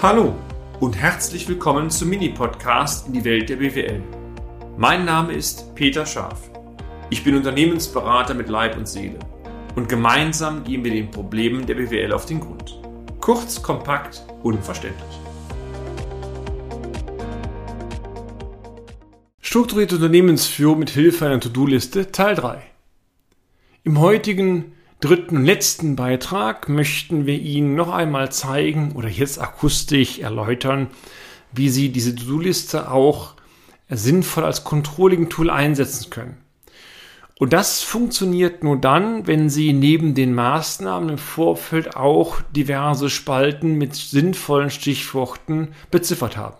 Hallo und herzlich willkommen zum Mini-Podcast in die Welt der BWL. Mein Name ist Peter Scharf. Ich bin Unternehmensberater mit Leib und Seele und gemeinsam gehen wir den Problemen der BWL auf den Grund. Kurz, kompakt, unverständlich. Strukturierte Unternehmensführung mit Hilfe einer To-Do-Liste Teil 3. Im heutigen dritten und letzten Beitrag möchten wir Ihnen noch einmal zeigen oder jetzt akustisch erläutern, wie Sie diese To-Do-Liste auch sinnvoll als Controlling-Tool einsetzen können. Und das funktioniert nur dann, wenn Sie neben den Maßnahmen im Vorfeld auch diverse Spalten mit sinnvollen Stichworten beziffert haben.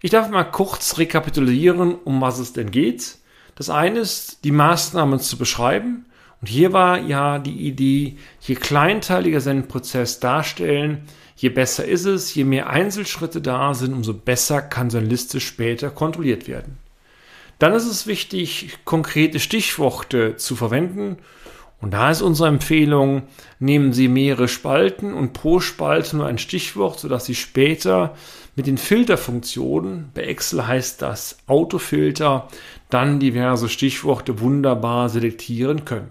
Ich darf mal kurz rekapitulieren, um was es denn geht. Das eine ist, die Maßnahmen zu beschreiben und hier war ja die Idee, je kleinteiliger Sie Prozess darstellen, je besser ist es, je mehr Einzelschritte da sind, umso besser kann so eine Liste später kontrolliert werden. Dann ist es wichtig, konkrete Stichworte zu verwenden. Und da ist unsere Empfehlung, nehmen Sie mehrere Spalten und pro Spalte nur ein Stichwort, sodass Sie später mit den Filterfunktionen, bei Excel heißt das Autofilter, dann diverse Stichworte wunderbar selektieren können.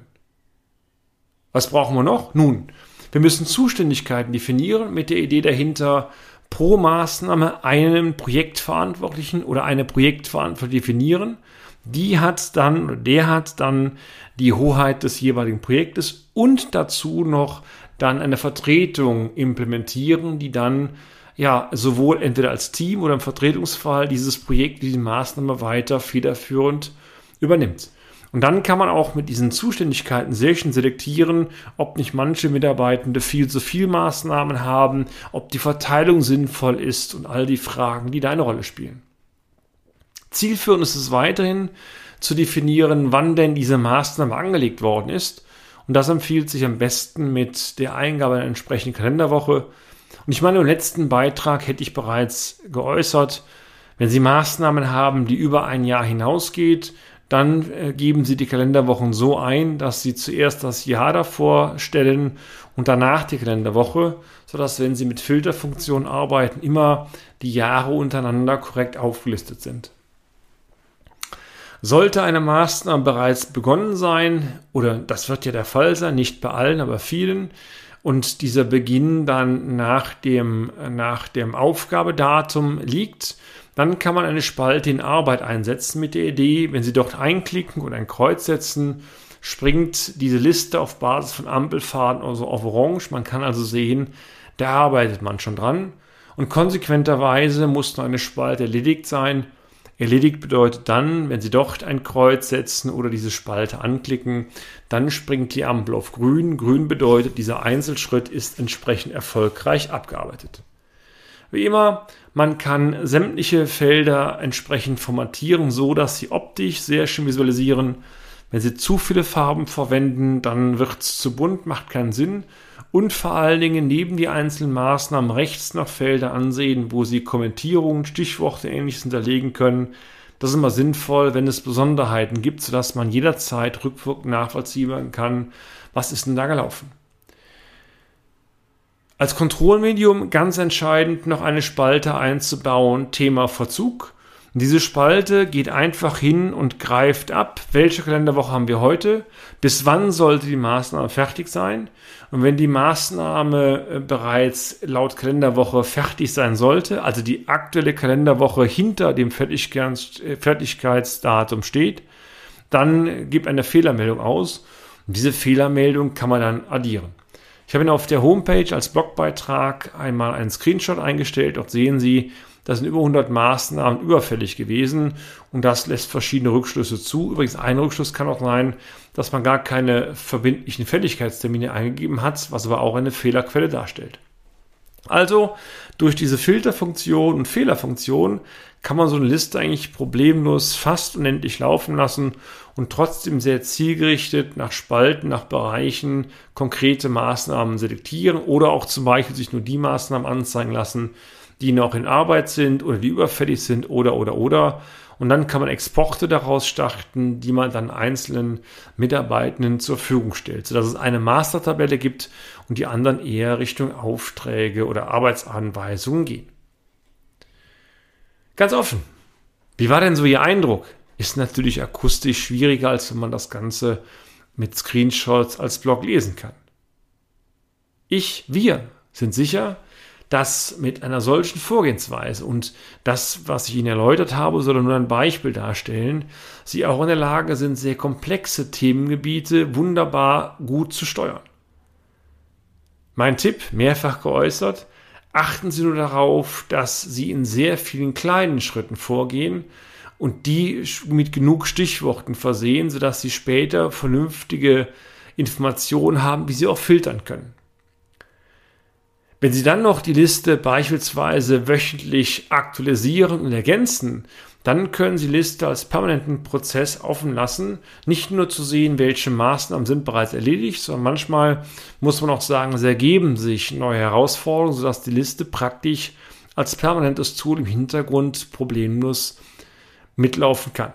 Was brauchen wir noch? Nun, wir müssen Zuständigkeiten definieren mit der Idee dahinter, pro Maßnahme einen Projektverantwortlichen oder eine Projektverantwortliche definieren. Die hat dann, der hat dann die Hoheit des jeweiligen Projektes und dazu noch dann eine Vertretung implementieren, die dann ja sowohl entweder als Team oder im Vertretungsfall dieses Projekt, diese Maßnahme weiter federführend übernimmt. Und dann kann man auch mit diesen Zuständigkeiten sehr schön selektieren, ob nicht manche Mitarbeitende viel zu viel Maßnahmen haben, ob die Verteilung sinnvoll ist und all die Fragen, die da eine Rolle spielen. Zielführend ist es weiterhin zu definieren, wann denn diese Maßnahme angelegt worden ist. Und das empfiehlt sich am besten mit der Eingabe einer entsprechenden Kalenderwoche. Und ich meine, im letzten Beitrag hätte ich bereits geäußert, wenn Sie Maßnahmen haben, die über ein Jahr hinausgeht, dann äh, geben Sie die Kalenderwochen so ein, dass Sie zuerst das Jahr davor stellen und danach die Kalenderwoche, sodass, wenn Sie mit Filterfunktionen arbeiten, immer die Jahre untereinander korrekt aufgelistet sind. Sollte eine Maßnahme bereits begonnen sein, oder das wird ja der Fall sein, nicht bei allen, aber vielen, und dieser Beginn dann nach dem, nach dem Aufgabedatum liegt, dann kann man eine Spalte in Arbeit einsetzen mit der Idee, wenn Sie dort einklicken und ein Kreuz setzen, springt diese Liste auf Basis von Ampelfaden also auf Orange. Man kann also sehen, da arbeitet man schon dran. Und konsequenterweise muss noch eine Spalte erledigt sein. Erledigt bedeutet dann, wenn Sie dort ein Kreuz setzen oder diese Spalte anklicken, dann springt die Ampel auf grün. Grün bedeutet, dieser Einzelschritt ist entsprechend erfolgreich abgearbeitet. Wie immer, man kann sämtliche Felder entsprechend formatieren, so dass sie optisch sehr schön visualisieren. Wenn Sie zu viele Farben verwenden, dann wird es zu bunt, macht keinen Sinn. Und vor allen Dingen neben die einzelnen Maßnahmen rechts noch Felder ansehen, wo Sie Kommentierungen, Stichworte ähnliches hinterlegen können. Das ist immer sinnvoll, wenn es Besonderheiten gibt, sodass man jederzeit rückwirkend nachvollziehen kann, was ist denn da gelaufen. Als Kontrollmedium ganz entscheidend noch eine Spalte einzubauen, Thema Verzug. Diese Spalte geht einfach hin und greift ab, welche Kalenderwoche haben wir heute, bis wann sollte die Maßnahme fertig sein. Und wenn die Maßnahme äh, bereits laut Kalenderwoche fertig sein sollte, also die aktuelle Kalenderwoche hinter dem äh, Fertigkeitsdatum steht, dann gibt eine Fehlermeldung aus. Und diese Fehlermeldung kann man dann addieren. Ich habe Ihnen auf der Homepage als Blogbeitrag einmal einen Screenshot eingestellt. Dort sehen Sie, da sind über 100 Maßnahmen überfällig gewesen und das lässt verschiedene Rückschlüsse zu. Übrigens, ein Rückschluss kann auch sein, dass man gar keine verbindlichen Fälligkeitstermine eingegeben hat, was aber auch eine Fehlerquelle darstellt. Also durch diese Filterfunktion und Fehlerfunktion kann man so eine Liste eigentlich problemlos fast unendlich laufen lassen und trotzdem sehr zielgerichtet nach Spalten, nach Bereichen konkrete Maßnahmen selektieren oder auch zum Beispiel sich nur die Maßnahmen anzeigen lassen, die noch in Arbeit sind oder die überfällig sind oder oder oder. Und dann kann man Exporte daraus starten, die man dann einzelnen Mitarbeitenden zur Verfügung stellt, sodass es eine Mastertabelle gibt und die anderen eher Richtung Aufträge oder Arbeitsanweisungen gehen. Ganz offen, wie war denn so Ihr Eindruck? Ist natürlich akustisch schwieriger, als wenn man das Ganze mit Screenshots als Blog lesen kann. Ich, wir sind sicher, dass mit einer solchen Vorgehensweise und das, was ich Ihnen erläutert habe, soll nur ein Beispiel darstellen, Sie auch in der Lage sind, sehr komplexe Themengebiete wunderbar gut zu steuern. Mein Tipp, mehrfach geäußert, achten Sie nur darauf, dass Sie in sehr vielen kleinen Schritten vorgehen und die mit genug Stichworten versehen, sodass Sie später vernünftige Informationen haben, wie Sie auch filtern können. Wenn Sie dann noch die Liste beispielsweise wöchentlich aktualisieren und ergänzen, dann können Sie Liste als permanenten Prozess offen lassen, nicht nur zu sehen, welche Maßnahmen sind bereits erledigt, sondern manchmal muss man auch sagen, es ergeben sich neue Herausforderungen, sodass die Liste praktisch als permanentes Tool im Hintergrund problemlos mitlaufen kann.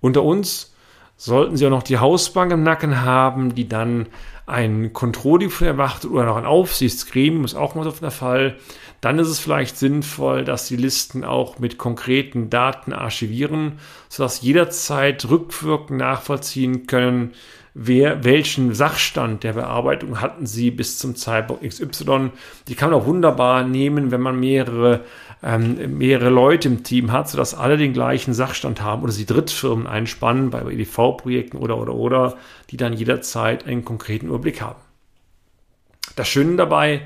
Unter uns Sollten Sie auch noch die Hausbank im Nacken haben, die dann ein Controlling erwartet oder noch ein Aufsichtsgremium, ist auch mal so der Fall, dann ist es vielleicht sinnvoll, dass Sie Listen auch mit konkreten Daten archivieren, sodass jederzeit rückwirkend nachvollziehen können, wer, welchen Sachstand der Bearbeitung hatten Sie bis zum Zeitpunkt XY. Die kann man auch wunderbar nehmen, wenn man mehrere ähm, mehrere Leute im Team hat, sodass alle den gleichen Sachstand haben oder sie Drittfirmen einspannen bei EDV-Projekten oder oder oder, die dann jederzeit einen konkreten Überblick haben. Das Schöne dabei,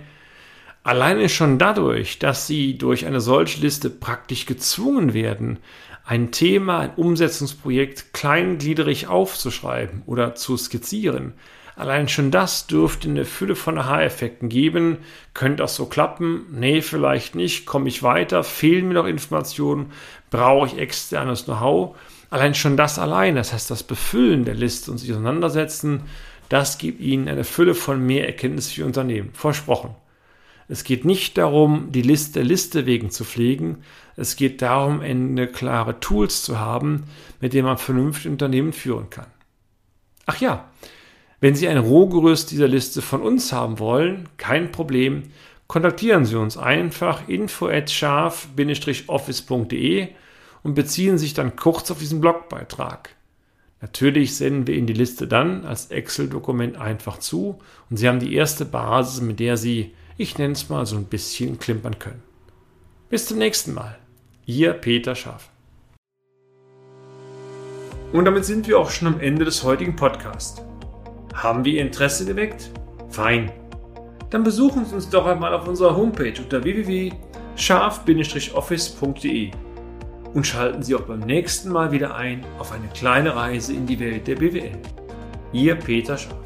alleine schon dadurch, dass sie durch eine solche Liste praktisch gezwungen werden, ein Thema, ein Umsetzungsprojekt kleingliedrig aufzuschreiben oder zu skizzieren, Allein schon das dürfte eine Fülle von Aha-Effekten geben. Könnte das so klappen? Nee, vielleicht nicht. Komme ich weiter? Fehlen mir noch Informationen? Brauche ich externes Know-how? Allein schon das allein, das heißt das Befüllen der Liste und sich auseinandersetzen, das gibt Ihnen eine Fülle von mehr Erkenntnis für Ihr Unternehmen. Versprochen. Es geht nicht darum, die Liste Liste wegen zu pflegen. Es geht darum, eine klare Tools zu haben, mit denen man vernünftig Unternehmen führen kann. Ach ja, wenn Sie ein Rohgerüst dieser Liste von uns haben wollen, kein Problem, kontaktieren Sie uns einfach info at scharf-office.de und beziehen sich dann kurz auf diesen Blogbeitrag. Natürlich senden wir Ihnen die Liste dann als Excel-Dokument einfach zu und Sie haben die erste Basis, mit der Sie, ich nenne es mal, so ein bisschen klimpern können. Bis zum nächsten Mal. Ihr Peter Scharf. Und damit sind wir auch schon am Ende des heutigen Podcasts. Haben wir Ihr Interesse geweckt? Fein. Dann besuchen Sie uns doch einmal auf unserer Homepage unter www.scharf-office.de und schalten Sie auch beim nächsten Mal wieder ein auf eine kleine Reise in die Welt der BWL. Ihr Peter Scharf.